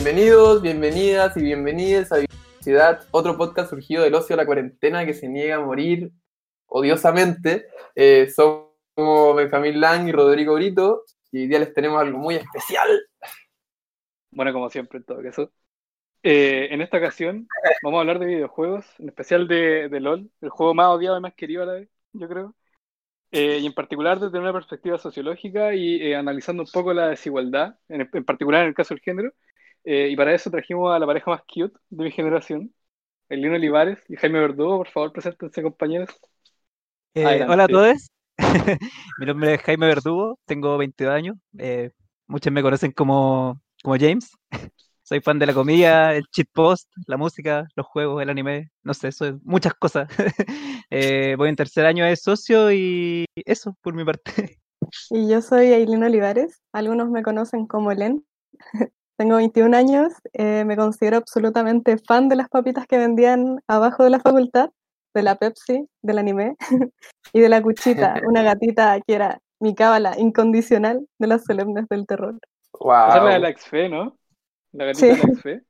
Bienvenidos, bienvenidas y bienvenidas a Ciudad, otro podcast surgido del ocio de la cuarentena que se niega a morir odiosamente. Eh, somos Benjamín Lang y Rodrigo Brito y hoy día les tenemos algo muy especial. Bueno, como siempre, en todo caso. Eh, en esta ocasión vamos a hablar de videojuegos, en especial de, de LOL, el juego más odiado y más querido a la vez, yo creo. Eh, y en particular desde una perspectiva sociológica y analizando un poco la desigualdad, en, en particular en el caso del género. Eh, y para eso trajimos a la pareja más cute de mi generación, Elino Olivares y Jaime Verdugo. Por favor, preséntense, compañeros. Eh, hola a todos, mi nombre es Jaime Verdugo, tengo 22 años, eh, muchos me conocen como, como James, soy fan de la comida, el cheat post, la música, los juegos, el anime, no sé, soy muchas cosas. Eh, voy en tercer año de socio y eso por mi parte. Y yo soy Aileen Olivares, algunos me conocen como Len. Tengo 21 años, eh, me considero absolutamente fan de las papitas que vendían abajo de la facultad, de la Pepsi, del anime y de la Cuchita, una gatita que era mi cábala incondicional de las solemnes del terror. Esa es la de Wow. la XFE, ¿no? La gatita Sí. de la XFE.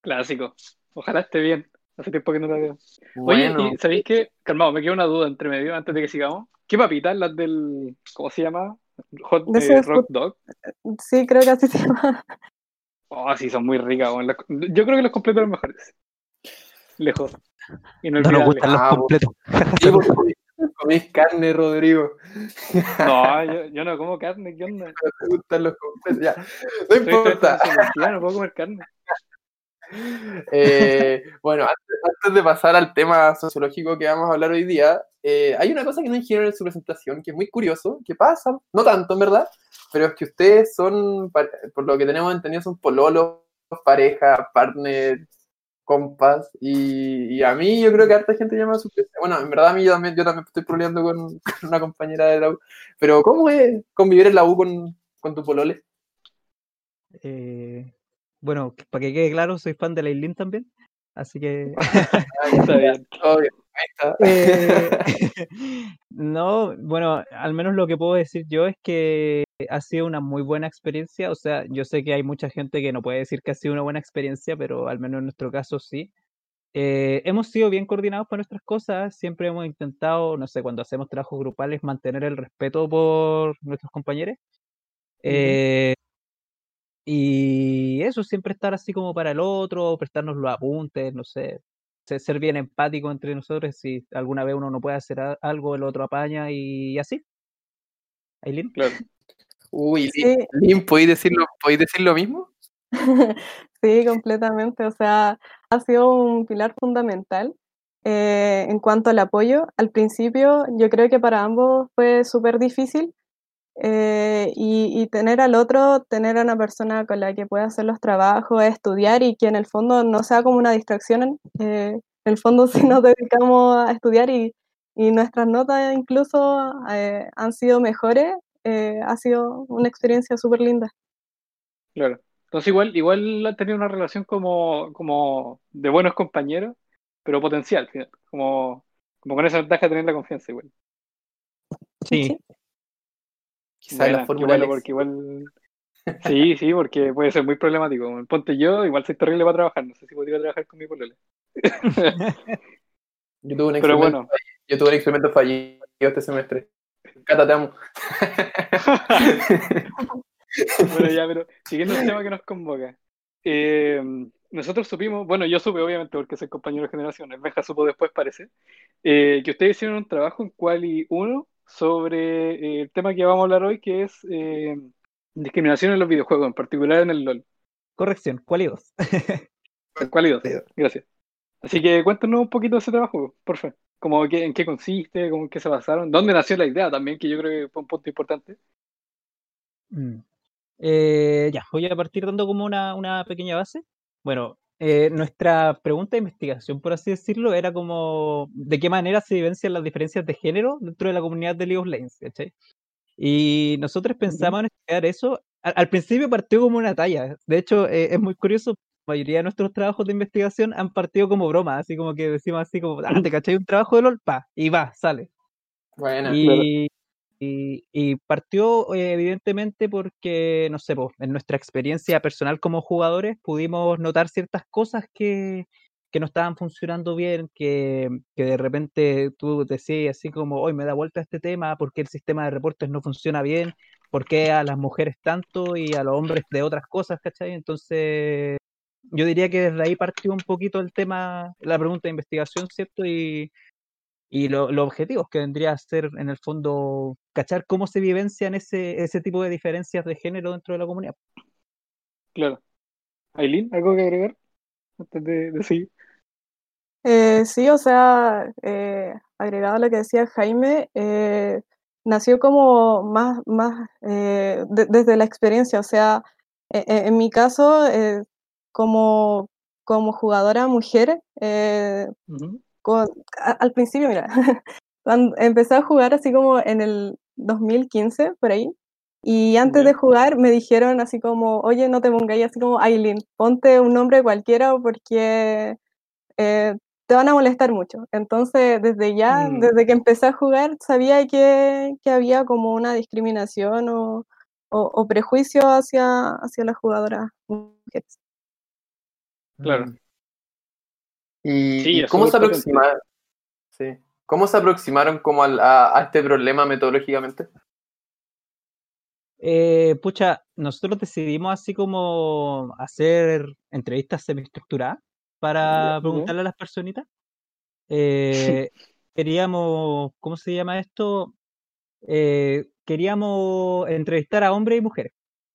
Clásico. Ojalá esté bien. Hace tiempo que no la veo. Oye, Bueno, ¿y ¿sabéis qué? Calmado, me queda una duda entre medio antes de que sigamos. ¿Qué papitas? Las del. ¿Cómo se llama? Hot eh, Rock Dog. Sí, creo que así se llama. Oh, sí, son muy ricas. Yo creo que los completos son los mejores. Lejos. No nos Inolvidable. gustan los Ah, completos. comís carne, Rodrigo. No, yo, yo no como carne, ¿qué onda? No te gustan los completos. Ya, no importa. no puedo comer carne. Eh, bueno, antes, antes de pasar al tema sociológico que vamos a hablar hoy día, eh, hay una cosa que no dijeron en su presentación que es muy curioso, que pasa, no tanto en verdad, pero es que ustedes son, por lo que tenemos entendido, son pololos, pareja, partner, compas, y, y a mí yo creo que harta gente llama a su Bueno, en verdad a mí yo también, yo también estoy pololeando con, con una compañera de la U, pero ¿cómo es convivir en la U con, con tu polole? Eh, bueno, para que quede claro, soy fan de la también, así que... Está bien. Obvio. Eh, no, bueno, al menos lo que puedo decir yo es que ha sido una muy buena experiencia. O sea, yo sé que hay mucha gente que no puede decir que ha sido una buena experiencia, pero al menos en nuestro caso sí. Eh, hemos sido bien coordinados para nuestras cosas, siempre hemos intentado, no sé, cuando hacemos trabajos grupales, mantener el respeto por nuestros compañeros. Eh, y eso, siempre estar así como para el otro, prestarnos los apuntes, no sé, ser bien empático entre nosotros. Si alguna vez uno no puede hacer algo, el otro apaña y, así. Aileen. Claro. Uy, Sí. Lin, ¿podéis decirlo, ¿podéis decir lo mismo? Sí, completamente. O sea, ha sido un pilar fundamental eh, en cuanto al apoyo. Al principio, yo creo que para ambos fue súper difícil eh, y, y tener al otro, tener a una persona con la que pueda hacer los trabajos, estudiar y que en el fondo no sea como una distracción. eh, en el fondo, si nos dedicamos a estudiar y, y nuestras notas incluso eh, han sido mejores, eh, ha sido una experiencia súper linda. Claro. Entonces igual, igual han tenido una relación como, como de buenos compañeros, pero potencial, como, como con esa ventaja de tener la confianza igual. Sí, Quizás Buena, la fórmula bueno, porque igual. Sí, sí, porque puede ser muy problemático. Ponte yo, igual soy terrible para trabajar, no sé si podría trabajar con mi polole. Yo tuve un Pero experimento, bueno, fallido- yo tuve un experimento fallido este semestre. Cata, te amo. bueno, ya, pero siguiendo el tema que nos convoca. Eh, nosotros supimos, bueno, yo supe obviamente porque soy compañero de generación, el Benja supo después, parece, eh, que ustedes hicieron un trabajo en Quali 1 sobre eh, el tema que vamos a hablar hoy, que es eh, discriminación en los videojuegos, en particular en el LOL. corrección, ¿cuál y dos? En Quali 2, gracias. Así que cuéntanos un poquito de ese trabajo, por favor. Como que, en qué consiste, cómo en qué se basaron, dónde nació la idea también, que yo creo que fue un punto importante. Mm. Eh, ya, voy a partir dando como una, una pequeña base. Bueno, eh, nuestra pregunta de investigación, por así decirlo, era como de qué manera se vivencian las diferencias de género dentro de la comunidad de League of Legends, ¿cachai? Y nosotros pensamos en estudiar eso. Al, al principio partió como una talla. De hecho, eh, es muy curioso. La mayoría de nuestros trabajos de investigación han partido como broma, así como que decimos así como, ah, ¿te cachai un trabajo de LOL? Pa, y va, sale. Bueno, Y, y, partió eh, evidentemente porque, no sé, po, en nuestra experiencia personal como jugadores pudimos notar ciertas cosas que, que no estaban funcionando bien, que, que de repente tú decías así como, hoy me da vuelta este tema, ¿por qué el sistema de reportes no funciona bien? ¿Por qué a las mujeres tanto y a los hombres de otras cosas, ¿cachai? Entonces, yo diría que desde ahí partió un poquito el tema, la pregunta de investigación, ¿cierto? Y, y lo- los objetivos que vendría a ser, en el fondo, cachar cómo se vivencian ese, ese tipo de diferencias de género dentro de la comunidad. Claro. Aileen, ¿algo que agregar? Antes de, de seguir. Eh, sí, o sea, eh, agregado a lo que decía Jaime, eh, nació como más, más eh, de- desde la experiencia, o sea, e- e- en mi caso, eh, como, como jugadora mujer, eh. Con- a- al principio, mira, cuando empecé a jugar así como en el 2015, por ahí, y antes de jugar me dijeron así como, oye, no te pongáis así como Aileen, ponte un nombre cualquiera porque eh, te van a molestar mucho. Entonces, desde ya, Mm. desde que empecé a jugar, sabía que, que había como una discriminación o, o- o prejuicio hacia, hacia las jugadoras mujeres. Claro. ¿Y, Sí, y es cómo se aproximaron? Sí. ¿Cómo se aproximaron como al- a, a este problema metodológicamente? Eh, pucha, nosotros decidimos así como hacer entrevistas semiestructuradas para preguntarle a las personitas. Eh, queríamos, ¿cómo se llama esto? Eh, queríamos entrevistar a hombres y mujeres,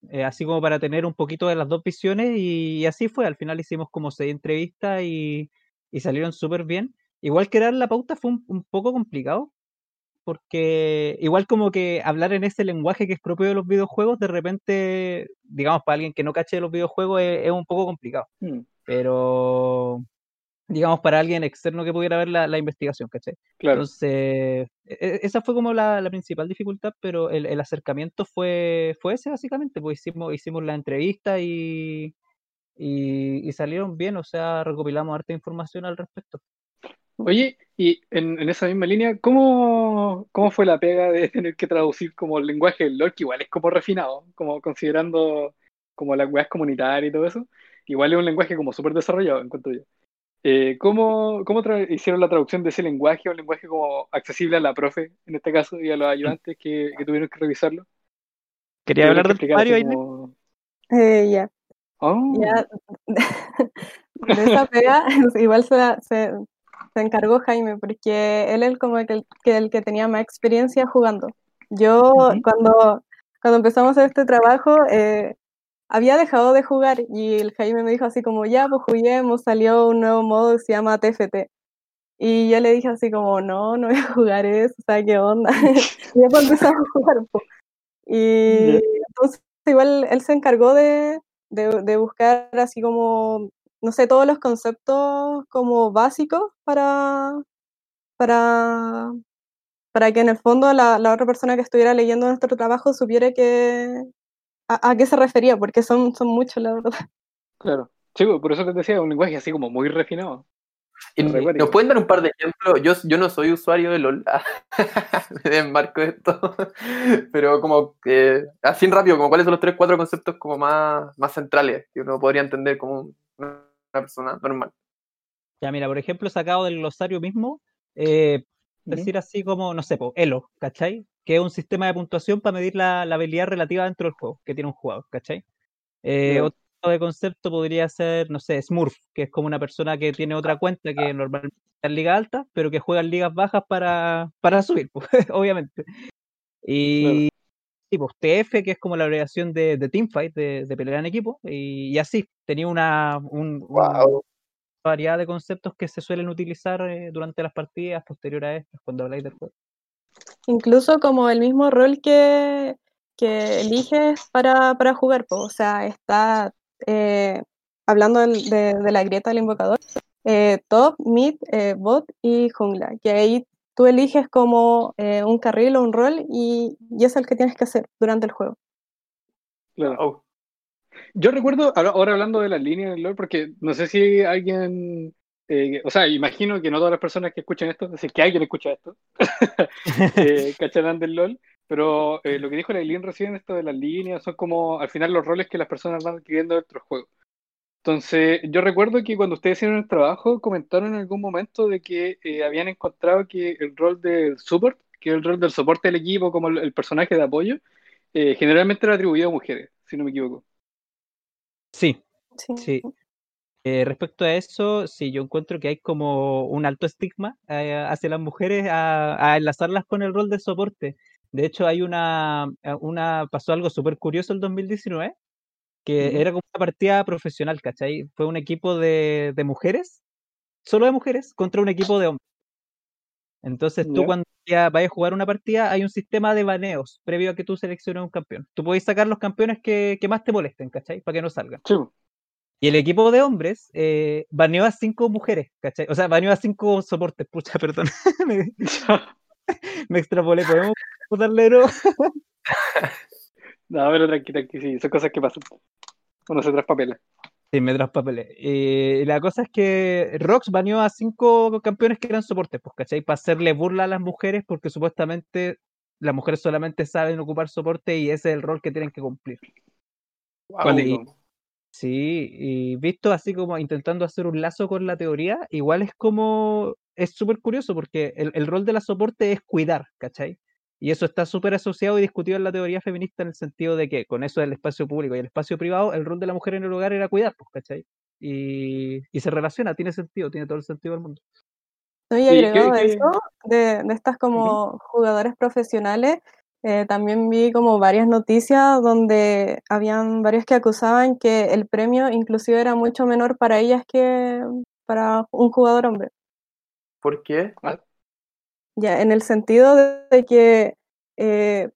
eh, así como para tener un poquito de las dos visiones y, así fue. Al final hicimos como seis entrevistas y, y salieron súper bien. Igual que dar la pauta fue un, un poco complicado porque igual como que hablar en ese lenguaje que es propio de los videojuegos, de repente, digamos, para alguien que no cache de los videojuegos es, es un poco complicado. Mm, Pero, digamos, para alguien externo que pudiera ver la, la investigación, ¿cachai? Claro. Entonces, e- esa fue como la, la principal dificultad, pero el, el acercamiento fue, fue ese básicamente, pues hicimos, hicimos la entrevista y, y, y salieron bien, o sea, recopilamos harta información al respecto. Oye, y en, en esa misma línea, ¿cómo, cómo fue la pega de tener que traducir como el lenguaje del LoL, que igual es como refinado, como considerando como las weas comunitarias y todo eso? Igual es un lenguaje como súper desarrollado, encuentro yo. Eh, ¿cómo, cómo hicieron la traducción de ese lenguaje, un lenguaje como accesible a la profe, en este caso, y a los ayudantes que, que tuvieron que revisarlo? ¿Quería hablar que del Mario, como, Eh, ya, "Oh, ya, de esa pega igual se, se, se encargó Jaime, porque él es como el, que el que tenía más experiencia jugando. Yo Ujú. cuando, cuando empezamos este trabajo eh, había dejado de jugar y el Jaime me dijo así como, ya, pues juguemos, salió un nuevo modo que se llama TFT. Y yo le dije así como, no, no voy a jugar eso, o sea, ¿qué onda? y después empezamos a jugar. po. Y Ya. entonces igual él se encargó de, de, buscar así como, no sé, todos los conceptos como básicos para, para, para que en el fondo la, la otra persona que estuviera leyendo nuestro trabajo supiera que, a, qué se refería, porque son, son muchos, la verdad. claro. Pues, por eso te decía, un lenguaje así como muy refinado. ¿Y Re cuático. ¿Nos pueden dar un par de ejemplos? Yo, yo no soy usuario de LOL, me desmarco de esto, pero como que, así en rápido, como cuáles son los tres, cuatro conceptos como más, más centrales que uno podría entender como una persona normal. Ya, mira, por ejemplo, sacado del glosario mismo, eh, decir así como, no sé, po, Elo, ¿cachai? Que es un sistema de puntuación para medir la, la habilidad relativa dentro del juego que tiene un jugador, ¿cachai? Eh, otro tipo de concepto podría ser, no sé, Smurf, que es como una persona que tiene otra cuenta que normalmente está en liga alta, pero que juega en ligas bajas para, para subir, pues, obviamente. Y, y pues TF, que es como la abreviación de, de Teamfight, de, de pelear en equipo, y, y así, tenía una, un- Wow. variedad de conceptos que se suelen utilizar eh, durante las partidas posterior a estas, cuando habláis del juego. Incluso como el mismo rol que, que eliges para, para jugar, po. o sea, está eh, hablando de, de la grieta del invocador, eh, top, mid, eh, bot y jungla, que ahí tú eliges como eh, un carril o un rol y, y es el que tienes que hacer durante el juego. Claro. Wow. Yo recuerdo, ahora hablando de las líneas del LoL, porque no sé si alguien, eh, o sea, imagino que no todas las personas que escuchan esto, es decir, que alguien escucha esto, eh, cacharán del LoL, pero eh, lo que dijo la Eileen recién, esto de las líneas, son como al final los roles que las personas van adquiriendo dentro del juego. Entonces, yo recuerdo que cuando ustedes hicieron el trabajo, comentaron en algún momento de que eh, habían encontrado que el rol del support, que es el rol del soporte del equipo como el, el personaje de apoyo, eh, generalmente era atribuido a mujeres, si no me equivoco. Sí, Sí. sí. Eh, respecto a eso, sí, yo encuentro que hay como un alto estigma eh, hacia las mujeres a, a enlazarlas con el rol de soporte. De hecho, hay una, eh, una pasó algo súper curioso el 2019, que era como una partida profesional, ¿cachai? Fue un equipo de, de mujeres, solo de mujeres, contra un equipo de hombres. Entonces tú cuando ya vayas a jugar una partida hay un sistema de baneos previo a que tú selecciones un campeón. Tú podés sacar los campeones que, que más te molesten, ¿cachai? Para que no salgan. Sí. Y el equipo de hombres eh, baneó a cinco mujeres, ¿cachai? O sea, baneó a cinco soportes, pucha, perdón. me, extrapolé, ¿podemos darle no? no, pero tranqui, tranqui, sí, son cosas que pasan. Uno se traspapela. Sí, me traspapelé. Y la cosa es que Rox baneó a cinco campeones que eran soportes, pues, ¿cachai? Para hacerle burla a las mujeres, porque supuestamente las mujeres solamente saben ocupar soporte y ese es el rol que tienen que cumplir. Cuático. Sí, y visto así como intentando hacer un lazo con la teoría, igual es como, es súper curioso porque el, el rol de la soporte es cuidar, ¿cachai? Y eso está súper asociado y discutido en la teoría feminista en el sentido de que con eso del espacio público y el espacio privado, el rol de la mujer en el hogar era cuidar, pues, ¿cachai? Y, y se relaciona, tiene sentido, tiene todo el sentido del mundo. No, y Sí, ¿qué- agregado qué- eso, de, de estas como jugadores profesionales, eh, también vi como varias noticias donde habían varios que acusaban que el premio inclusive era mucho menor para ellas que para un jugador hombre. ¿Por qué? Ya, en el sentido de, de que eh,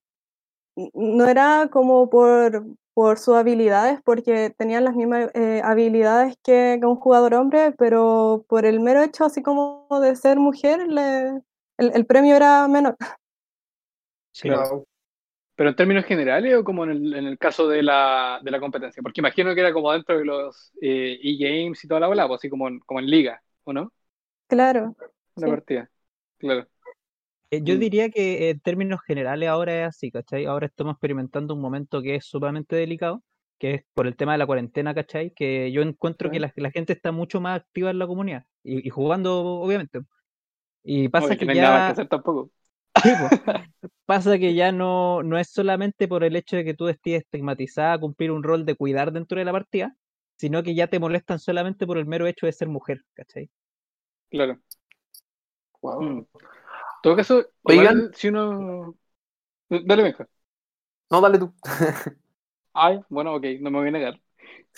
no era como por, por sus habilidades, porque tenían las mismas eh, habilidades que, que un jugador hombre, pero por el mero hecho así como de ser mujer, le- el, el premio era menor. Sí. Claro. Pero en términos generales o como en el, en el caso de la, de la competencia, porque imagino que era como dentro de los eh, e-games y toda la bola, pues así como en, como en liga, ¿o no? Claro, Una Sí. partida. Claro. Eh, Yo Mm. diría que en términos generales ahora es así, ¿cachai? Ahora estamos experimentando un momento que es sumamente delicado, que es por el tema de la cuarentena, ¿cachai? Que yo encuentro que la, la gente está mucho más activa en la comunidad y, y jugando, obviamente. Y pasa Oye, que no hay nada que ya, hacer tampoco. Sí, pasa que ya no, no es solamente por el hecho de que tú estés estigmatizada a cumplir un rol de cuidar dentro de la partida, sino que ya te molestan solamente por el mero hecho de ser mujer, ¿cachai? Claro. Wow. Mm. En todo caso, Oigan. igual si uno... Dale, Benja. No, dale tú. Ay, bueno, ok, no me voy a negar.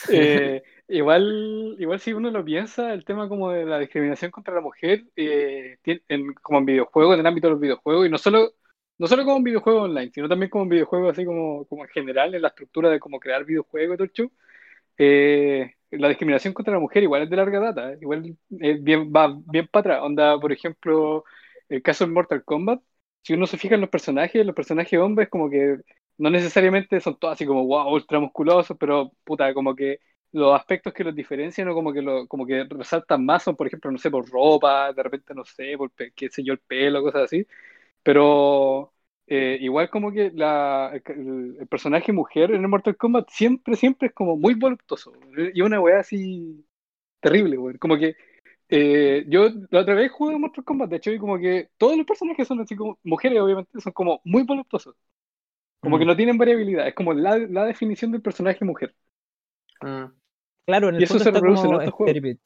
Eh, igual, igual si uno lo piensa, el tema como de la discriminación contra la mujer, eh, en- como en videojuegos, en el ámbito de los videojuegos, y no solo, no solo como en videojuegos online, sino también como en videojuegos así como, como en general, en la estructura de cómo crear videojuegos y todo el show, eh, la discriminación contra la mujer igual es de larga data, eh, igual es bien, va bien para atrás. Onda, por ejemplo, el caso de Mortal Kombat, si uno se fija en los personajes, los personajes hombres como que no necesariamente son todos así como wow, ultra musculosos, pero puta, como que los aspectos que los diferencian o como que lo, como que resaltan más son, por ejemplo, no sé, por ropa, de repente, no sé, por qué sé yo, el pelo, cosas así. Pero eh, igual como que la, el, personaje mujer en el Mortal Kombat siempre, siempre es como muy voluptuoso. Y una weá así terrible, weón. Como que eh, yo la otra vez jugué Mortal Kombat, de hecho, y como que todos los personajes son así como, mujeres obviamente, son como muy voluptuosos. Como que Mm. no tienen variabilidad, es como la, la definición del personaje mujer. Mm. Claro, en el fondo se está como,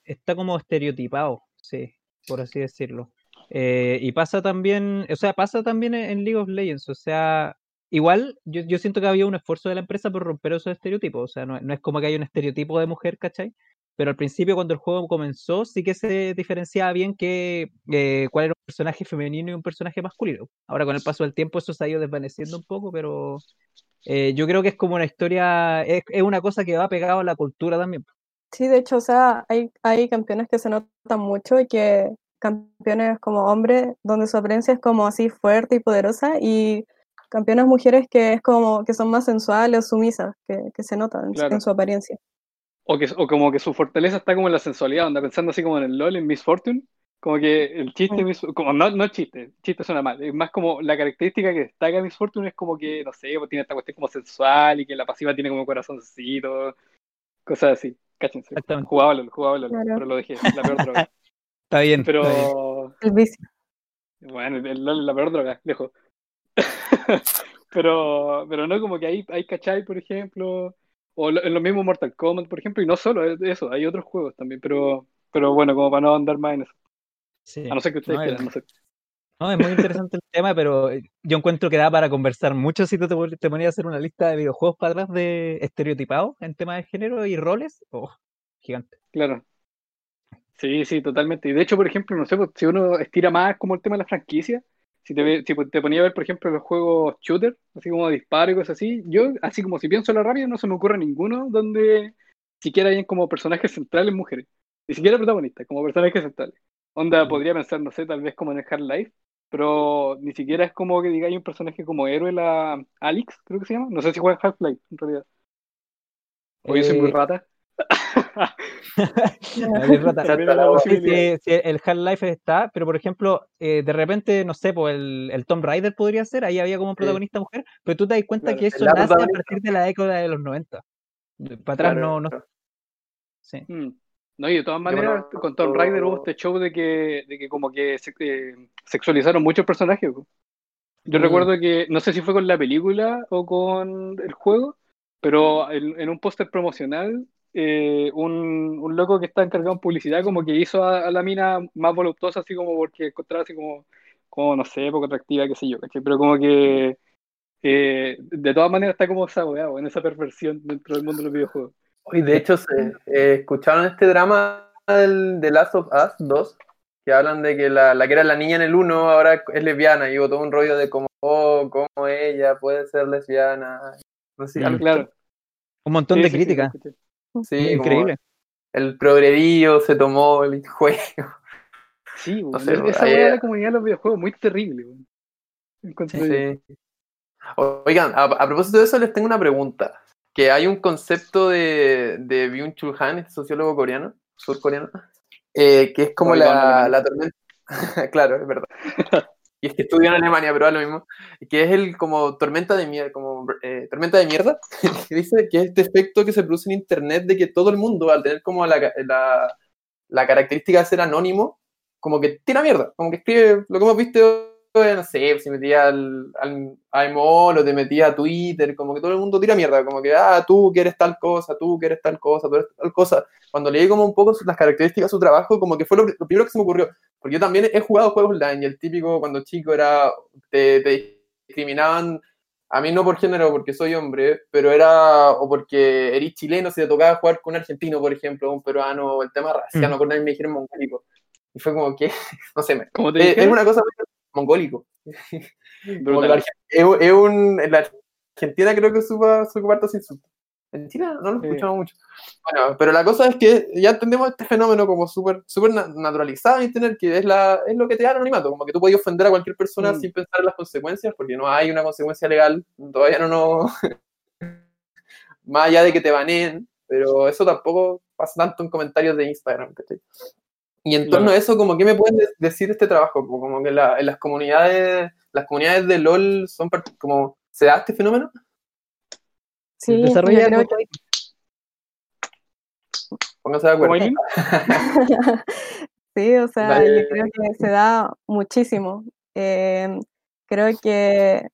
está como estereotipado, sí, por así decirlo. Eh, y pasa también, o sea, pasa también en, League of Legends, o sea, igual yo, yo siento que había un esfuerzo de la empresa por romper esos estereotipos, o sea, no, no es como que haya un estereotipo de mujer, ¿cachai? Pero al principio cuando el juego comenzó sí que se diferenciaba bien que eh, cuál era un personaje femenino y un personaje masculino. Ahora con el paso del tiempo eso se ha ido desvaneciendo un poco, pero eh, yo creo que es como una historia, es, es una cosa que va pegado a la cultura también. Sí, de hecho, o sea, hay, hay campeones que se notan mucho y que campeones como hombres, donde su apariencia es como así fuerte y poderosa, y campeonas mujeres que es como que son más sensuales o sumisas, que, que se notan Claro. en su apariencia. O, que, o como que su fortaleza está como en la sensualidad, anda pensando así como en el LOL, en Miss Fortune, Como que el chiste, como no, no el chiste, chiste suena mal, es más como la característica que destaca Miss Fortune es como que, no sé, pues tiene esta cuestión como sensual y que la pasiva tiene como corazoncito, cosas así, cáchense. Jugaba LOL, jugaba LOL, Claro. pero lo dejé, la peor droga. Está bien. está bien. Pero, El vicio. bueno, el LOL es la peor droga, lejos. Pero, pero no, como que hay, hay cachai, por ejemplo, o lo- en los mismos Mortal Kombat, por ejemplo, y no solo es eso, hay otros juegos también, pero, pero bueno, como para no andar más en eso. Sí. A no ser que ustedes No, quieran, el- no sé. No, es muy interesante el tema, pero eh, yo encuentro que da para conversar mucho si tú te, te ponías a hacer una lista de videojuegos para atrás de estereotipados en temas de género y roles. Oh, gigante. Claro. Sí, sí, totalmente. Y de hecho, por ejemplo, no sé, pues, si uno estira más como el tema de la franquicia, si te, si te ponía a ver, por ejemplo, los juegos shooter, así como disparo y cosas así, yo, así como si pienso a la rápida, no se me ocurre ninguno donde siquiera hayan como personajes centrales mujeres, ni siquiera protagonistas, como personajes centrales. Onda, podría pensar, no sé, tal vez como en el Half-Life, pero ni siquiera es como que diga hay un personaje como héroe, la Alex, creo que se llama. No sé si juega Half-Life, en realidad. O yo soy muy Eh, rata. La Sí, sí, sí, el Half-Life está, pero por ejemplo, eh, de repente, no sé, pues el, el Tomb Raider podría ser, ahí había como un protagonista mujer, pero tú te das cuenta Claro, que es eso nace a partir de la década de los 90. Para atrás no, no. Sí. Mm. No, y de todas maneras, no- con Tomb Raider hubo este show de que, de que como que se- eh, sexualizaron muchos personajes. Yo Mm. recuerdo que, no sé si fue con la película o con el juego, pero en, en un póster promocional, eh, un, un loco que está encargado en publicidad como que hizo a, a la mina más voluptuosa, así como porque encontraba así como, como no sé, poco atractiva, qué sé yo, ¿cachai? Pero como que eh, de todas maneras está como esa weá, en esa perversión dentro del mundo de los videojuegos. Y de hecho, se, eh, ¿escucharon este drama del, de Last of Us 2? Que hablan de que la, la que era la niña en el 1 ahora es lesbiana y hubo todo un rollo de como, oh, cómo ella puede ser lesbiana. No sé, Mm. Claro. Un montón Sí, de sí, críticas. Sí, Increíble. el progrerío se tomó el juego. Sí, No sé, esa de la comunidad de los videojuegos muy terrible. Sí. Oigan, a, a propósito de eso, les tengo una pregunta. Que hay un concepto de, de Byung-Chul Han, este sociólogo coreano, surcoreano, eh, que es como Oigan, la, la tormenta. claro, es verdad. Y es que estudió en Alemania, pero es lo mismo. Que es el como tormenta de mierda, como eh, tormenta de mierda, que dice que es este efecto que se produce en internet de que todo el mundo, al tener como la, la, la característica de ser anónimo, como que tira mierda, como que escribe lo que hemos visto, no sé, si metía al, al a Emol o te metía a Twitter, como que todo el mundo tira mierda, como que, ah, tú quieres tal cosa, tú quieres tal cosa, tú eres tal cosa. Cuando leí como un poco las características de su trabajo, como que fue lo, lo primero que se me ocurrió, porque yo también he jugado juegos online y el típico cuando chico era, te, te discriminaban, a mí no por género, porque soy hombre, pero era, o porque eres chileno, si te tocaba jugar con un argentino, por ejemplo, un peruano, o el tema racial, Mm. no acuerdo, me dijeron mongólico. Y fue como que, no sé, me- ¿Cómo te es, una cosa mongólico. La es, es un, en la Argentina creo que supa, su cuarto sin insulto. En Chile no lo Sí. escuchamos mucho. Bueno, pero la cosa es que ya entendemos este fenómeno como súper na- naturalizado en Internet, que es, la, es lo que te da el anonimato, como que tú puedes ofender a cualquier persona Mm. sin pensar en las consecuencias, porque no hay una consecuencia legal, todavía no, no más allá de que te baneen, pero eso tampoco pasa tanto en comentarios de Instagram. ¿cachai? Y en torno Claro. a eso, como ¿qué me pueden de- decir este trabajo? Como, como que la- en las comunidades, las comunidades de LOL son part- como, ¿se da este fenómeno? Sí, Desarrolla creo que Pónganse de ¿Cómo acuerdo. Sí, o sea, Dale. yo creo que se da muchísimo. Eh, creo que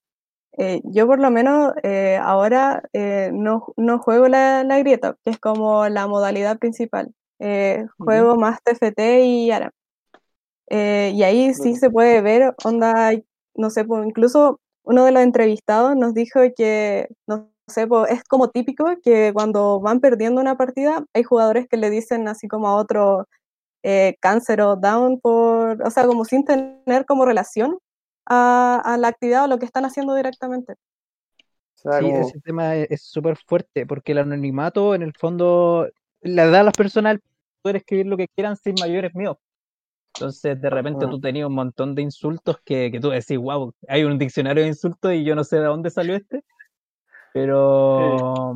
eh, yo por lo menos eh, ahora eh, no, no juego la, la grieta, que es como la modalidad principal. Eh, juego más TFT y ARAM. Eh, y ahí sí se puede ver, onda, no sé, pues, incluso uno de los entrevistados nos dijo que, no sé, pues, es como típico que cuando van perdiendo una partida, hay jugadores que le dicen así como a otro eh, cáncer o down por, o sea, como sin tener como relación a, a la actividad o lo que están haciendo directamente. O sea, Sí, como- ese tema es es súper fuerte, porque el anonimato en el fondo le da a las personas el poder escribir lo que quieran sin mayores miedos. Entonces, de repente Mm. tú tenías un montón de insultos que, que tú decís, wow, hay un diccionario de insultos y yo no sé de dónde salió este. Pero,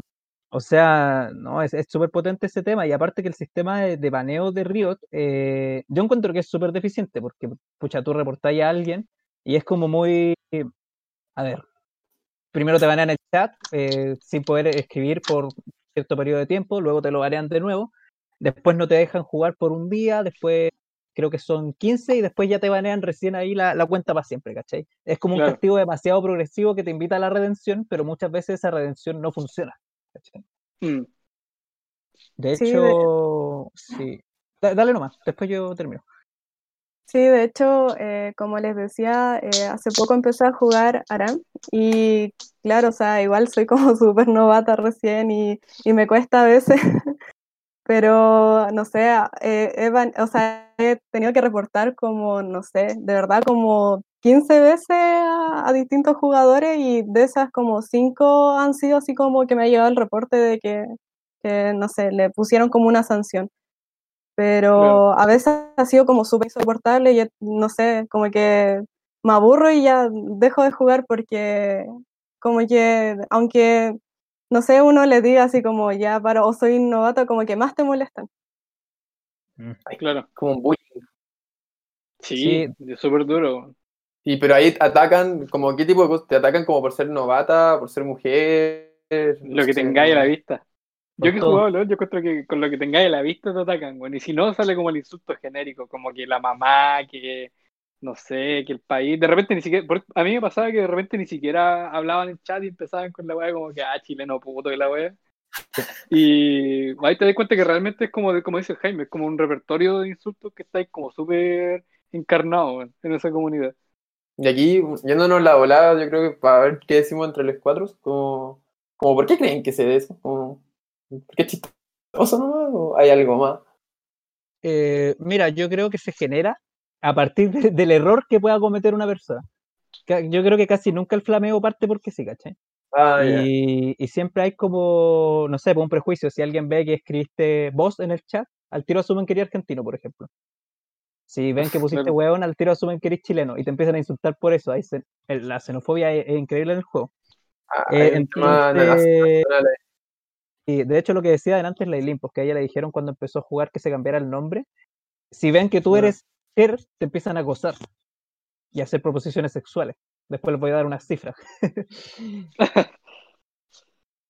O sea, no, es súper potente ese tema. Y aparte que el sistema de, de baneo de Riot, eh, yo encuentro que es súper deficiente, porque, pucha, tú reportáis a alguien y es como muy. A ver, primero te banean el chat eh, sin poder escribir por cierto periodo de tiempo, luego te lo banean de nuevo, después no te dejan jugar por un día, después creo que son 15 y después ya te banean recién ahí la, la cuenta para siempre, ¿cachai? Es como un Claro. castigo demasiado progresivo que te invita a la redención, pero muchas veces esa redención no funciona. ¿cachai? Mm. De Sí, de- hecho, sí. Da- Dale nomás, después yo termino. Sí, de hecho, eh, como les decía, eh, hace poco empecé a jugar Aram y claro, o sea, igual soy como súper novata recién y, y me cuesta a veces, pero no sé, eh, he, o sea, he tenido que reportar como, no sé, de verdad como 15 veces a, a distintos jugadores y de esas como 5 han sido así como que me ha llegado el reporte de que, que, no sé, le pusieron como una sanción. Pero a veces ha sido como súper insoportable y no sé, como que me aburro y ya dejo de jugar porque como que, aunque, no sé, uno le diga así como ya para, o soy novato, como que más te molestan. Claro. Como un bullying. Sí, es súper duro. Sí, pero ahí atacan, como qué tipo de cosas, te atacan como por ser novata, por ser mujer. no Lo que tengáis a la vista. Yo que he jugado LOL, yo encuentro que con lo que tengáis a la vista te atacan, bueno, y si no, sale como el insulto genérico, como que la mamá, que no sé, que el país, de repente ni siquiera, a mí me pasaba que de repente ni siquiera hablaban en chat y empezaban con la weá como que, ah, chileno puto y la weá. Y ahí te das cuenta que realmente es como, de- como dice Jaime, es como un repertorio de insultos que estáis como súper encarnados weón, en esa comunidad. Y aquí, yéndonos la volada, yo creo que para ver qué decimos entre los cuatro, como, como ¿por qué creen que se dé eso? Como, ¿Por qué es chistoso nomás? ¿O hay algo más? Eh, mira, yo creo que se genera a partir de- del error que pueda cometer una persona. Yo creo que casi nunca el flameo parte porque sí, ¿cachai? Ah. Y, y siempre hay como, no sé, pues un prejuicio. Si alguien ve que escribiste vos en el chat, al tiro asumen que eres argentino, por ejemplo. Si ven que pusiste hueón, al tiro asumen que eres chileno y te empiezan a insultar por eso. Ahí se- la xenofobia es, es increíble en el juego. Ah, Eh, entonces, y de hecho lo que decía antes Lailin, pues que a ella le dijeron cuando empezó a jugar que se cambiara el nombre. Si ven que tú eres mujer, te empiezan a acosar y a hacer proposiciones sexuales. Después les voy a dar unas cifras.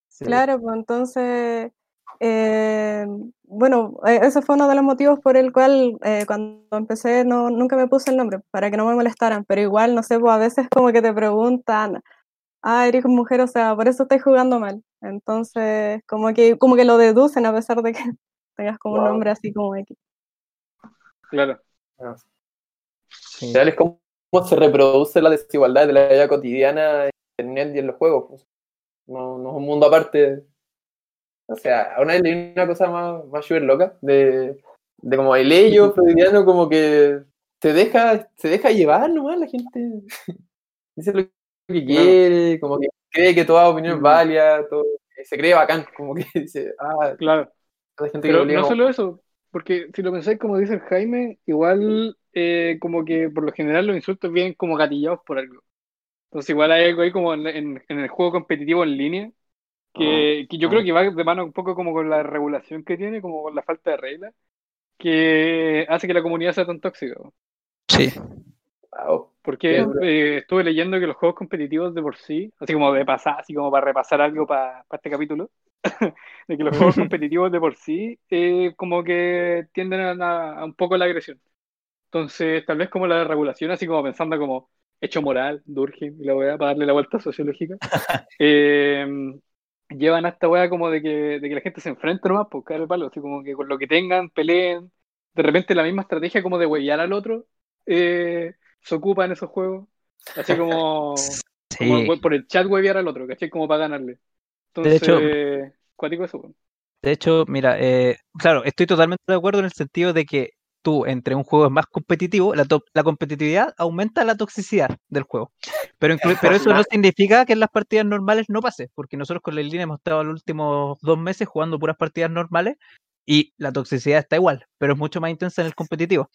Sí. Claro, pues entonces, eh, bueno, eh, ese fue uno de los motivos por el cual eh, cuando empecé no, nunca me puse el nombre, para que no me molestaran, pero igual, no sé, pues a veces como que te preguntan, ah, eres mujer, o sea, por eso estás jugando mal. Entonces, como que, como que lo deducen a pesar de que tengas como un nombre así como X. Claro. Sí. Real es cómo se reproduce la desigualdad de la vida cotidiana en internet y en los juegos. pues. No, no es un mundo aparte. O sea, una vez leí una cosa más, más súper loca, de, de como el ello freudiano, como que se deja, se deja llevar nomás la gente. Dice lo que Claro. quiere, como que cree que toda opinión es válida, todo, se cree bacán, como que dice, ah, Claro. hay gente que Pero obliga no solo eso, porque si lo pensáis como dice el Jaime, igual eh, como que por lo general los insultos vienen como gatillados por algo. Entonces igual hay algo ahí como en, en- en el juego competitivo en línea, que, que yo Ah. creo que va de mano un poco como con la regulación que tiene, como con la falta de reglas, que hace que la comunidad sea tan tóxica. Sí. Wow. Porque eh, estuve leyendo que los juegos competitivos de por sí, así como de pasar, así como para repasar algo para este capítulo, de que los juegos competitivos de por sí eh, como que tienden a, un poco la agresión. Entonces, tal vez como la regulación, así como pensando como hecho moral, Durkheim y la weá, para darle la vuelta sociológica, eh, llevan a esta weá como de que, de que la gente se enfrente nomás, pues caer el palo, así como que con lo que tengan, peleen, de repente la misma estrategia como de huellar al otro, eh, se ocupa en esos juegos, así como, como Sí. por el chat huevear al otro, ¿cachai? Como para ganarle. De hecho- Entonces, cuático eso. De hecho, mira, eh, claro, estoy totalmente de acuerdo en el sentido de que tú, entre un juego es más competitivo, la, competitividad aumenta la toxicidad del juego. Pero, eso no significa que en las partidas normales no pase, porque nosotros con la línea hemos estado los últimos dos meses jugando puras partidas normales y la toxicidad está igual, pero es mucho más intensa en el competitivo.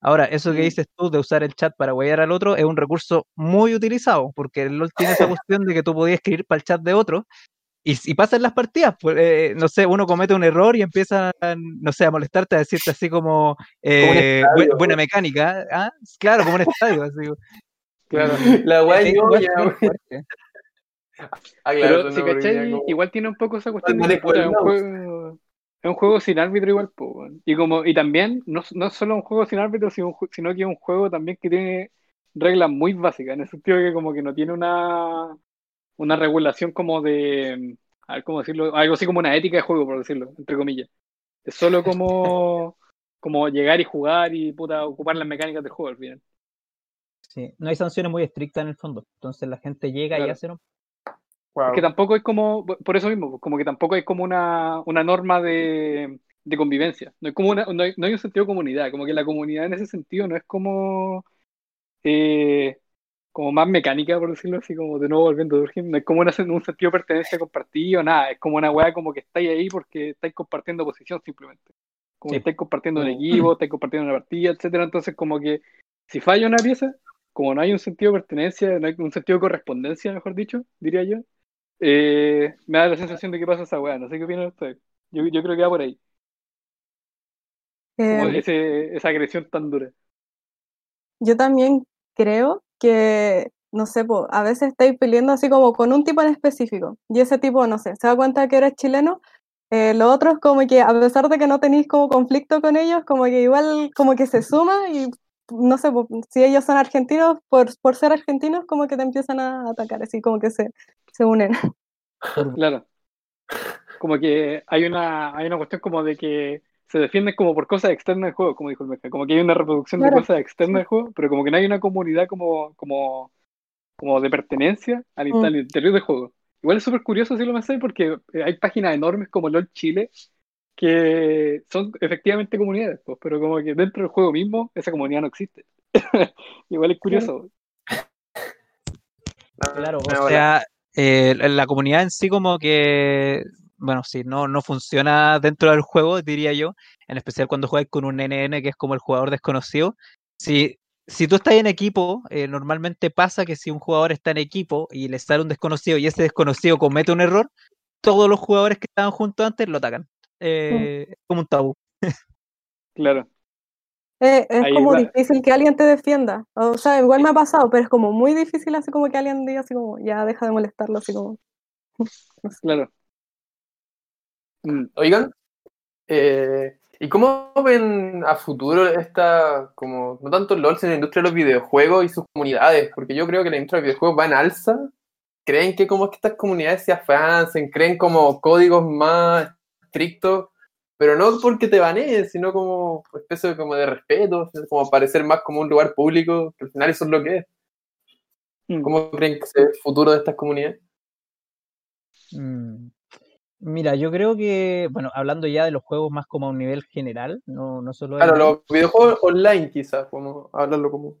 Ahora, eso que Mm. dices tú de usar el chat para huear al otro es un recurso muy utilizado, porque el LOL tiene esa cuestión de que tú podías escribir para el chat de otro y, y pasan las partidas, pues, eh, no sé, uno comete un error y empiezan, no sé, a molestarte, a decirte así como, eh, bu- estadio. buena mecánica, ¿ah? Claro, como un estadio, así. Claro. La fuerte. Ah, claro, Pero si no, cachai, como- igual tiene un poco esa cuestión de Ándale que puta, es un juego, es un juego sin árbitro igual, po. Y como, y también, no, no es solo un juego sin árbitro, sino, sino que es un juego también que tiene reglas muy básicas, en el sentido de que como que no tiene una, una regulación como de, a ver cómo decirlo, algo así como una ética de juego, por decirlo, entre comillas. Es solo como, como llegar y jugar y puta, ocupar las mecánicas del juego al final. Sí, no hay sanciones muy estrictas en el fondo. Entonces la gente llega y hace, ¿no? Wow. que tampoco es como, por eso mismo, como que tampoco hay como una, una norma de, de convivencia. No hay, como una, no, hay, no hay un sentido de comunidad. Como que la comunidad en ese sentido no es como, eh, como más mecánica, por decirlo así, como de nuevo volviendo a Durkheim. No es como una- un sentido de pertenencia compartido, nada. Es como una weá como que estáis ahí porque estáis compartiendo posición simplemente. Como Sí. que estáis compartiendo un Mm. equipo, estáis compartiendo una partida, etcétera. Entonces, como que si falla una pieza, como no hay un sentido de pertenencia, no hay un sentido de correspondencia, mejor dicho, diría yo, eh, me da la sensación de que pasa esa weá. No sé qué opinan ustedes. Yo, yo creo que va por ahí. Como Eh, ese, esa agresión tan dura. Yo también creo que, no sé, a veces estáis peleando así como con un tipo en específico y ese tipo, no sé, se da cuenta que eres chileno, eh, lo otro como que a pesar de que no tenéis como conflicto con ellos, como que igual como que se suma y no sé, si ellos son argentinos, por, por ser argentinos como que te empiezan a atacar, así como que se, se unen. Claro. Como que hay una, hay una cuestión como de que se defienden como por cosas externas del juego, como dijo el Meca. Como que hay una reproducción de cosas externas del juego, pero como que no hay una comunidad como, como, como de pertenencia al, Mm. al interior del juego. Igual es súper curioso si lo pensáis porque eh, hay páginas enormes como LOL Chile que son efectivamente comunidades, pues, pero como que dentro del juego mismo esa comunidad no existe. Igual es curioso. Claro, o sea, eh, la comunidad en sí como que, bueno, sí, no, no funciona dentro del juego, diría yo, en especial cuando juegas con un NN que es como el jugador desconocido. Si, si tú estás en equipo, eh, normalmente pasa que si un jugador está en equipo y le sale un desconocido y ese desconocido comete un error, todos los jugadores que estaban juntos antes lo atacan. Eh, Es como un tabú. Claro. Eh, es Ahí como va. difícil que alguien te defienda. O sea, igual me ha pasado, pero es como muy difícil así como que alguien diga así como, ya deja de molestarlo, así como. Claro. Mm. Oigan, eh, ¿y cómo ven a futuro esta, como, no tanto LOL, sino la industria de los videojuegos y sus comunidades? Porque yo creo que la industria de los videojuegos va en alza. ¿Creen que como que estas comunidades se afiancen? ¿Creen como códigos más estrictos? Pero no porque te baneen, sino como especie como de respeto, como parecer más como un lugar público, que al final eso es lo que es. Mm. ¿Cómo creen que sea el futuro de estas comunidades? Mm, Mira, yo creo que, bueno, hablando ya de los juegos más como a un nivel general, no, no solo Claro, los videojuegos online quizás, como hablarlo como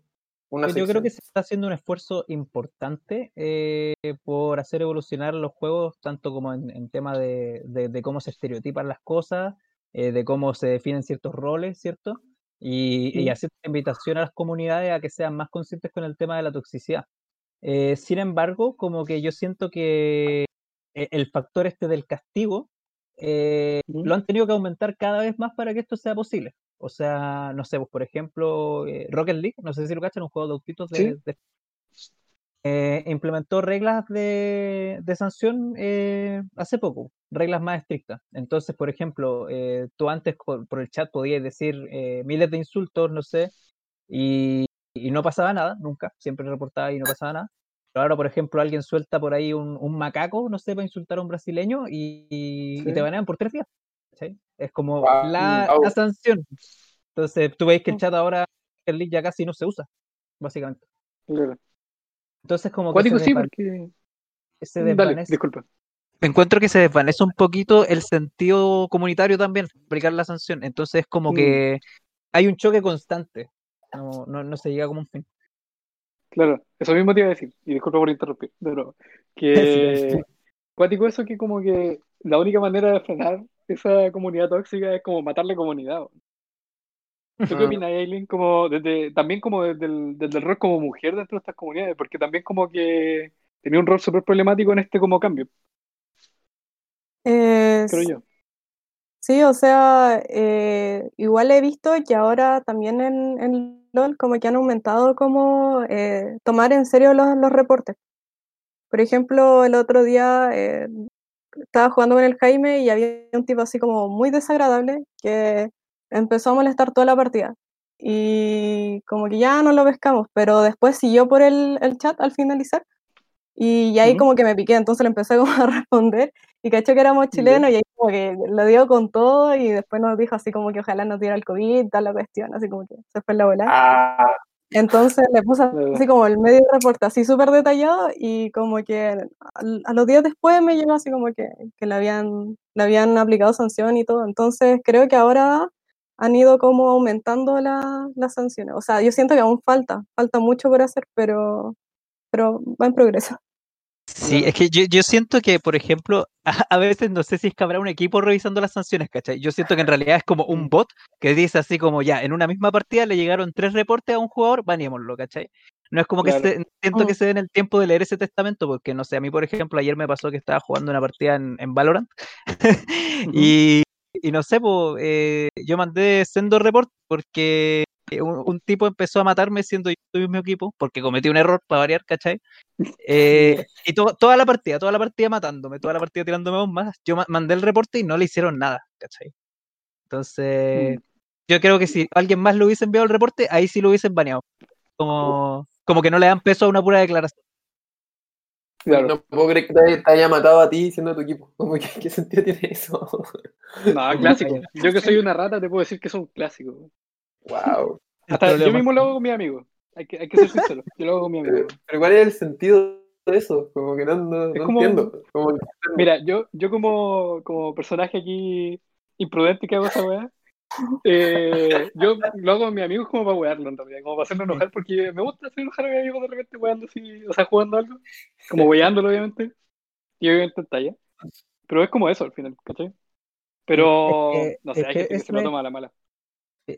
una yo sección. creo que se está haciendo un esfuerzo importante eh, por hacer evolucionar los juegos, tanto como en, en tema de, de- de cómo se estereotipan las cosas, eh, de cómo se definen ciertos roles, ¿cierto? Y, y Mm. hacer invitación a las comunidades a que sean más conscientes con el tema de la toxicidad. Eh, sin embargo, como que yo siento que el factor este del castigo eh, lo han tenido que aumentar cada vez más para que esto sea posible. O sea, no sé, pues, por ejemplo, eh, Rocket League, no sé si lo cachan, un juego de autitos de, Sí. de- eh, implementó reglas de, de sanción hace poco, reglas más estrictas. Entonces, por ejemplo, tú antes por, por el chat podías decir miles de insultos, no sé, y, y no pasaba nada, nunca, siempre reportaba y no pasaba nada. Pero ahora, por ejemplo, alguien suelta por ahí un, un macaco, no sé, para insultar a un brasileño y, y Sí. te banean por tres días. Es como la, la sanción. Entonces, tú veis que el chat ahora, el link ya casi no se usa, básicamente. Claro. Entonces, como que se, sí, porque. se Dale, desvanece. disculpa. Encuentro que se desvanece un poquito el sentido comunitario también, aplicar la sanción. Entonces, como Mm. que hay un choque constante. No, no, no se llega como un fin. Claro, eso mismo te iba a decir, y disculpa por interrumpir, de nuevo. Que cuático eso que como que la única manera de frenar esa comunidad tóxica es como matar la comunidad. ¿Tú qué opinas, Aileen? Como desde, también como desde el, desde el rol como mujer dentro de estas comunidades, porque también como que tenía un rol súper problemático en este como cambio. Eh, creo yo. Sí, o sea, eh, igual he visto que ahora también en, en Como que han aumentado como eh, tomar en serio los, los reportes. Por ejemplo, el otro día eh, estaba jugando con el Jaime y había un tipo así como muy desagradable que empezó a molestar toda la partida. Y como que ya no lo pescamos, pero después siguió por el, el chat al finalizar y ahí Ujú. como que me piqué, entonces le empecé como a responder y caché que éramos chilenos y ahí como que lo dio con todo y después nos dijo así como que ojalá no diera el COVID, tal la cuestión, así como que se fue la bola. Ah, Entonces le puse así como el medio reporte así súper detallado y como que a los días después me llegó así como que, que le, habían, le habían aplicado sanción y todo. Entonces creo que ahora han ido como aumentando la- las sanciones. O sea, yo siento que aún falta, falta mucho por hacer, pero, pero va en progreso. Sí, es que yo, yo siento que, por ejemplo, a, a veces no sé si es que habrá un equipo revisando las sanciones, ¿cachai? Yo siento que en realidad es como un bot que dice así como ya, en una misma partida le llegaron tres reportes a un jugador, baneémoslo, ¿cachai? No es como que Claro. se, siento que Mm. se den el tiempo de leer ese testamento, porque no sé, a mí, por ejemplo, ayer me pasó que estaba jugando una partida en, en Valorant y, y no sé, pues, eh, yo mandé sendo report porque un, un tipo empezó a matarme siendo yo el mismo equipo, porque cometí un error para variar, ¿cachai? Eh, y to- toda la partida, toda la partida matándome, toda la partida tirándome bombas. Yo ma- mandé el reporte y no le hicieron nada, ¿cachai? Entonces, Mm. yo creo que si alguien más lo hubiese enviado el reporte, ahí sí lo hubiesen baneado. Como, como que no le dan peso a una pura declaración. Claro. no puedo creer que te, te haya matado a ti siendo tu equipo. Como que, ¿Qué sentido tiene eso? No, clásico. Yo que soy una rata te puedo decir que es un clásico. Wow. Hasta yo mismo lo hago con mi amigo. Hay que, hay que ser sincero. Yo lo hago con mi amigo. Pero, ¿cuál es el sentido de eso? Como que no, no, Es no como- entiendo. Como que- Mira, yo, yo como, como personaje aquí imprudente que hago esa weá, eh, yo lo hago con mis amigos como para wearlo en realidad, como para hacerlo enojar, porque me gusta hacer enojar a mis amigos de repente weando así, o sea, jugando algo, como weándolo obviamente, y obviamente en talla. Pero es como eso al final, ¿cachai? Pero, Es que- no sé, es hay que gente que eso se lo es- toma a la mala.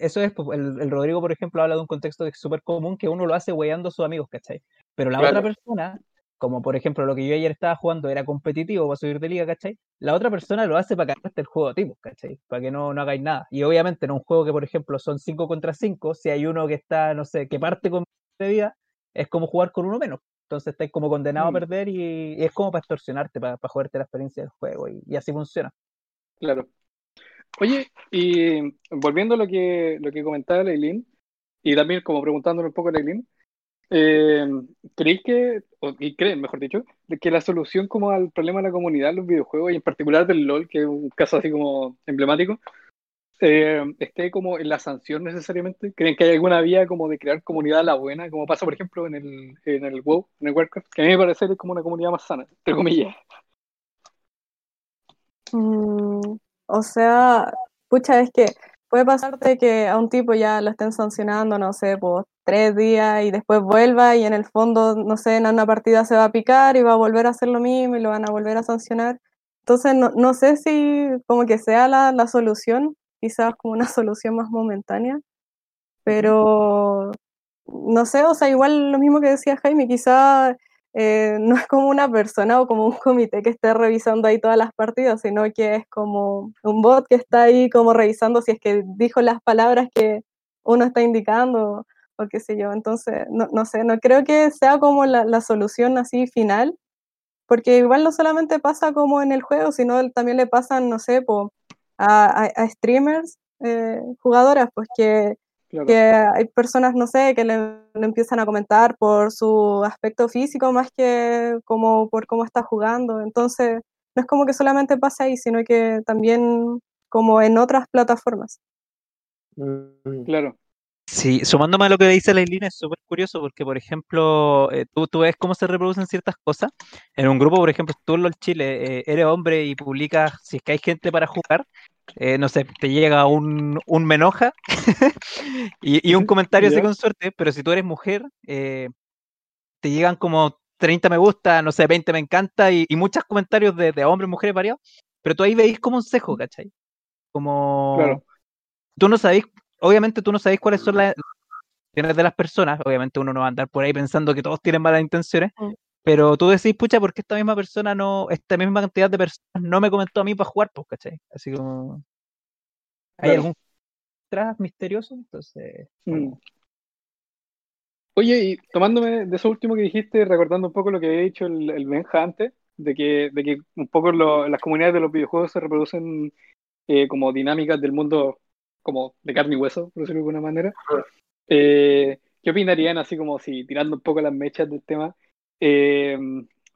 Eso es, pues, el, el Rodrigo, por ejemplo, habla de un contexto súper común, que uno lo hace weyando a sus amigos, ¿cachai? Pero la Claro. otra persona, como por ejemplo lo que yo ayer estaba jugando era competitivo para subir de liga, ¿cachai? La otra persona lo hace para cagarte el juego a ti, pues, ¿cachai? Para que no, no hagáis nada. Y obviamente en un juego que, por ejemplo, son 5 contra 5, si hay uno que está, no sé, que parte con de vida, es como jugar con uno menos. Entonces estáis como condenado a Mm. perder y, y es como para extorsionarte, para, para jugarte la experiencia del juego. Y, y así funciona. Claro. Oye, y volviendo a lo que, lo que comentaba Leilín, y también como preguntándole un poco a Leilín, eh, ¿creéis que, o, y creen, mejor dicho, que la solución como al problema de la comunidad los videojuegos, y en particular del LOL, que es un caso así como emblemático, eh, esté como en la sanción necesariamente? ¿Creen que hay alguna vía como de crear comunidad a la buena, como pasa por ejemplo en el, en el WoW, en el Warcraft, que a mí me parece que es como una comunidad más sana, entre comillas? Mm, o sea, pucha, es que puede pasarte que a un tipo ya lo estén sancionando, no sé, por tres días y después vuelva y en el fondo, no sé, en una partida se va a picar y va a volver a hacer lo mismo y lo van a volver a sancionar. Entonces, no, no sé si como que sea la, la solución, quizás como una solución más momentánea, pero no sé, o sea, igual lo mismo que decía Jaime, quizás eh, no es como una persona o como un comité que esté revisando ahí todas las partidas, sino que es como un bot que está ahí como revisando si es que dijo las palabras que uno está indicando o qué sé yo. Entonces, no, no sé, no creo que sea como la, solución así final, porque igual no solamente pasa como en el juego, sino también le pasan, no sé, po, a streamers, eh, jugadoras, pues que Claro. que hay personas, no sé, que le, le empiezan a comentar por su aspecto físico más que como por cómo está jugando. Entonces, no es como que solamente pasa ahí, sino que también como en otras plataformas. Mm, Claro. Sí, sumándome a lo que dice Leilina, es súper curioso porque, por ejemplo, eh, tú, tú ves cómo se reproducen ciertas cosas. En un grupo, por ejemplo, tú en LOL Chile, eh, eres hombre y publicas, si es que hay gente para jugar, eh, no sé, te llega un, un me enoja y, y un comentario así con suerte, pero si tú eres mujer, eh, te llegan como 30 me gusta, no sé, 20 me encanta y, y muchos comentarios de, de hombres, mujeres variados, pero tú ahí veis como un cejo, ¿cachai? Como Claro. tú no sabéis, obviamente tú no sabéis cuáles son las intenciones de las personas, obviamente uno no va a andar por ahí pensando que todos tienen malas intenciones, Mm. Pero tú decís, pucha, ¿por qué esta misma persona no, esta misma cantidad de personas no me comentó a mí para jugar, pues, ¿cachai? Así como. ¿Hay Claro. algún tras misterioso? Entonces. Mm. Oye, y tomándome de eso último que dijiste, recordando un poco lo que había dicho el, el Benja antes, de que, de que un poco lo- las comunidades de los videojuegos se reproducen eh, como dinámicas del mundo como de carne y hueso, por decirlo de alguna manera. Eh, ¿qué opinarían, así como si tirando un poco las mechas del tema, eh,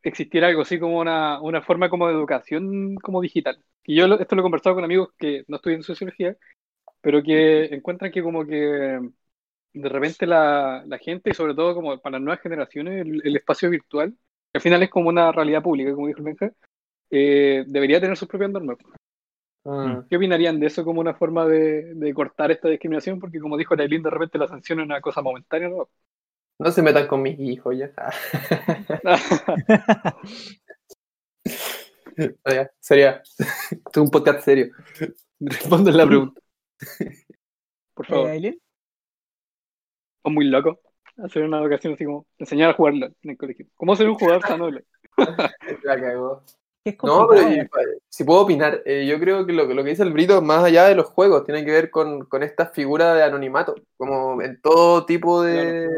existiera algo así como una, una forma como de educación como digital? Y yo lo- esto lo he conversado con amigos que no estudian sociología, pero que encuentran que como que de repente la, la gente, y sobre todo como para las nuevas generaciones, el, el espacio virtual, que al final es como una realidad pública, como dijo el Benja, eh, debería tener sus propias normas. Mm. ¿Qué opinarían de eso como una forma de, de cortar esta discriminación? Porque como dijo Lailín, de repente la sanción es una cosa momentánea, ¿no? No se metan con mis hijos ya. Ah, ya, Sería. Es un podcast serio. Respondo la pregunta. Por Eh, favor, Aileen, son muy locos. Hacer una educación así como enseñar a jugar LOL en el colegio. ¿Cómo ser un jugador de LOL? La cagó. No, pero eh, si puedo opinar, eh, yo creo que lo, que lo que dice el Brito, más allá de los juegos, tiene que ver con, con esta figura de anonimato, como en todo tipo de,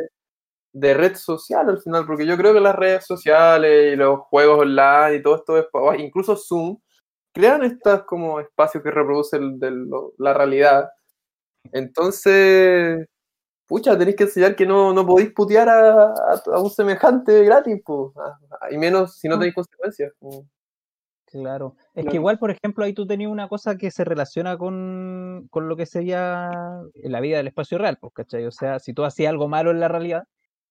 de red social al final, porque yo creo que las redes sociales y los juegos online y todo esto, incluso Zoom, crean estos como espacios que reproducen la realidad. Entonces, pucha, tenéis que enseñar que no, no podéis putear a, a- a un semejante gratis, pues, y menos si no tenéis consecuencias. Claro. Es Claro. que igual, por ejemplo, ahí tú tenías una cosa que se relaciona con, con lo que sería la vida del espacio real, pues, ¿cachai? O sea, si tú hacías algo malo en la realidad,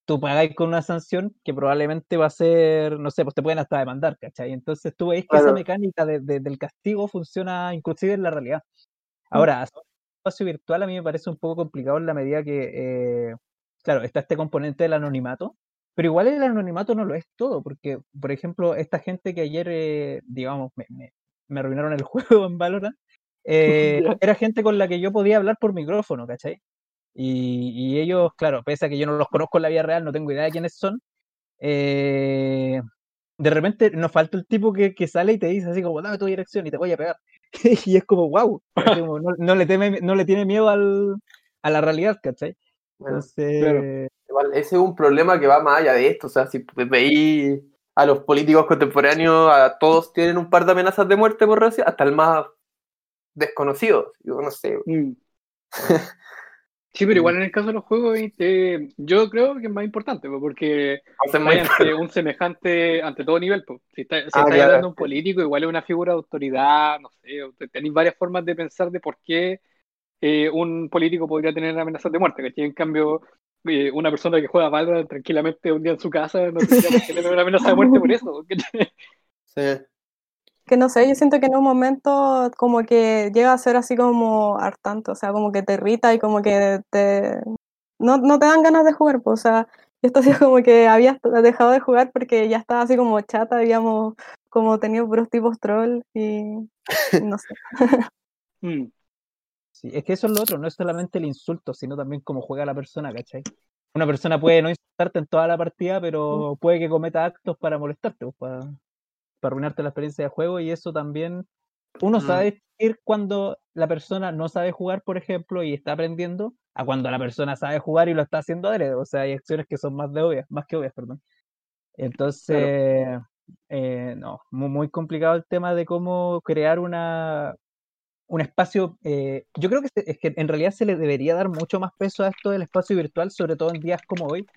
tú pagáis con una sanción que probablemente va a ser, no sé, pues te pueden hasta demandar, ¿cachai? Entonces tú veis que esa Claro. mecánica de- de- del castigo funciona inclusive en la realidad. Ahora, hacer un espacio virtual a mí me parece un poco complicado en la medida que, eh, claro, está este componente del anonimato, pero igual el anonimato no lo es todo, porque, por ejemplo, esta gente que ayer, eh, digamos, me, me- me arruinaron el juego en Valorant, eh, era gente con la que yo podía hablar por micrófono, ¿cachai? Y, y ellos, claro, pese a que yo no los conozco en la vida real, no tengo idea de quiénes son, eh, de repente nos falta el tipo que, que sale y te dice así como, dame tu dirección y te voy a pegar. y es como, wow, no, no le teme, no le tiene miedo al, a la realidad, ¿cachai? Bueno, Entonces, Igual, ese es un problema que va más allá de esto. O sea, si veis a los políticos contemporáneos, a todos tienen un par de amenazas de muerte por racia, hasta el más desconocido. Yo no sé. Mm. Sí, pero igual en el caso de los juegos, eh, yo creo que es más importante, po, porque ante un semejante, ante todo nivel. Si está, si Ah, está claro. hablando de un político, igual es una figura de autoridad, no sé, tenéis varias formas de pensar de por qué eh, un político podría tener amenazas de muerte, ¿cachai? En cambio, eh, una persona que juega Valorant tranquilamente un día en su casa no tendría por qué tener una amenaza de muerte por eso, ¿cachai? Sí. Que no sé, yo siento que en un momento como que llega a ser así como hartante, o sea, como que te irrita y como que te... No, no te dan ganas de jugar, pues, o sea, esto ha sido como que habías dejado de jugar porque ya estaba así como chata, habíamos como tenido puros tipos troll y no sé. Mm, sí, es que eso es lo otro, no es solamente el insulto, sino también cómo juega la persona, ¿cachai? Una persona puede no insultarte en toda la partida, pero puede que cometa actos para molestarte, pues, para, para arruinarte la experiencia de juego, y eso también uno Mm. sabe distinguir cuando la persona no sabe jugar, por ejemplo, y está aprendiendo, a cuando la persona sabe jugar y lo está haciendo adrede. O sea, hay acciones que son más de obvias, más que obvias, perdón. Entonces, eh, no, muy, muy complicado el tema de cómo crear una, un espacio. eh, yo creo que, se- es que en realidad se le debería dar mucho más peso a esto del espacio virtual, sobre todo en días como hoy.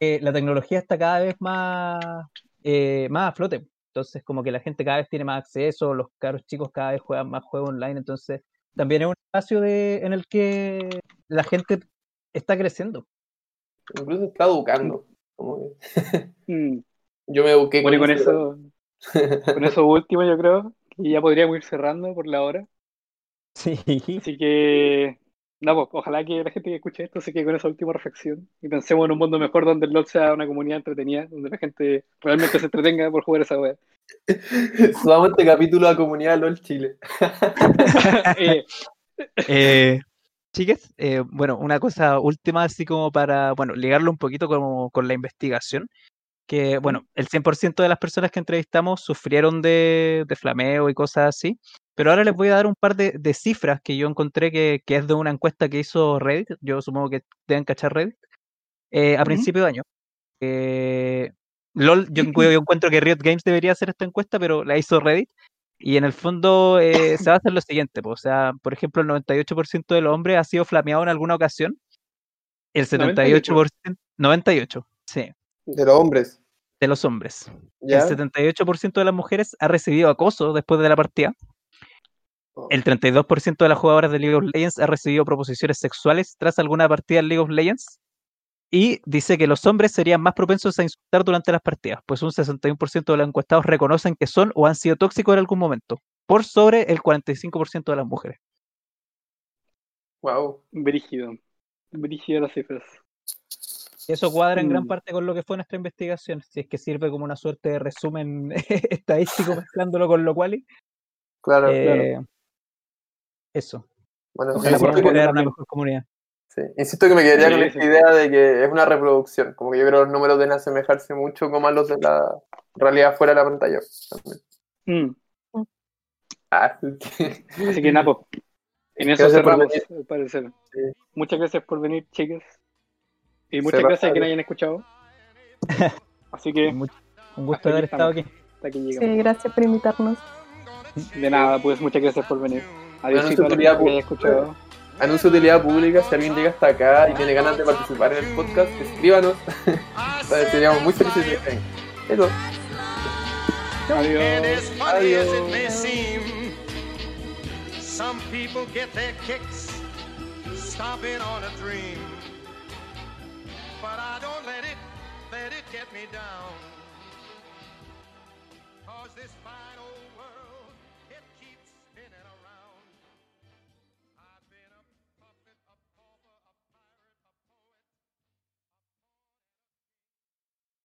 que la tecnología está cada vez más, eh, más a flote. Entonces, como que la gente cada vez tiene más acceso, los caros chicos cada vez juegan más juegos online. Entonces, también es un espacio de, en el que la gente está creciendo. Incluso está educando. Como que mm. yo me eduqué Bueno, y con eso, con eso último yo creo que ya podríamos ir cerrando por la hora. Sí. Así que, no, pues, ojalá que la gente que escuche esto se quede con esa última reflexión y pensemos en un mundo mejor donde el LoL sea una comunidad entretenida, donde la gente realmente se entretenga por jugar esa wea. Subamos este capítulo a Comunidad LOL Chile. Eh, Eh, chicas, eh, bueno, una cosa última, así como para, bueno, ligarlo un poquito como con la investigación, que, bueno, el 100% de las personas que entrevistamos sufrieron de, de, flameo y cosas así, pero ahora les voy a dar un par de, de cifras que yo encontré que, que, es de una encuesta que hizo Reddit, yo supongo que deben cachar Reddit, eh, a principio de año. Eh, LOL, yo, yo, encuentro que Riot Games debería hacer esta encuesta, pero la hizo Reddit. Y en el fondo eh, se basa en lo siguiente, pues, o sea, por ejemplo, el 98% de los hombres ha sido flameado en alguna ocasión, el 78%, 98, sí. De los hombres. De los hombres. ¿Ya? El 78% de las mujeres ha recibido acoso después de la partida. Oh. El 32% de las jugadoras de League of Legends ha recibido proposiciones sexuales tras alguna partida en League of Legends. Y dice que los hombres serían más propensos a insultar durante las partidas, pues un 61% de los encuestados reconocen que son o han sido tóxicos en algún momento, por sobre el 45% de las mujeres. Wow, brígido. Brígido las cifras. Eso cuadra en gran parte con lo que fue nuestra investigación, si es que sirve como una suerte de resumen estadístico mezclándolo con lo cual. Claro, eh, claro. Eso. Bueno, Ojalá podamos crear una mejor comunidad. Sí. Insisto que me quedaría con esta idea de que es una reproducción, como que yo creo que los números deben asemejarse mucho como a los de la realidad fuera de la pantalla. Mm. Ah, Así que Napo, en eso cerramos, al parecer. Sí. Muchas gracias por venir, chicas. Y muchas gracias a quienes hayan escuchado. Así que. Un gusto haber estado aquí. aquí sí, gracias por invitarnos. De nada, pues muchas gracias por venir. Adiós, a los que hayan escuchado anuncio de utilidad pública, si alguien llega hasta acá y tiene ganas de participar en el podcast, escríbanos. Seríamos muy felices de estar Eso. Adiós. Adiós. Some people get their kicks stomping on a dream. But I don't let it, let it get me down.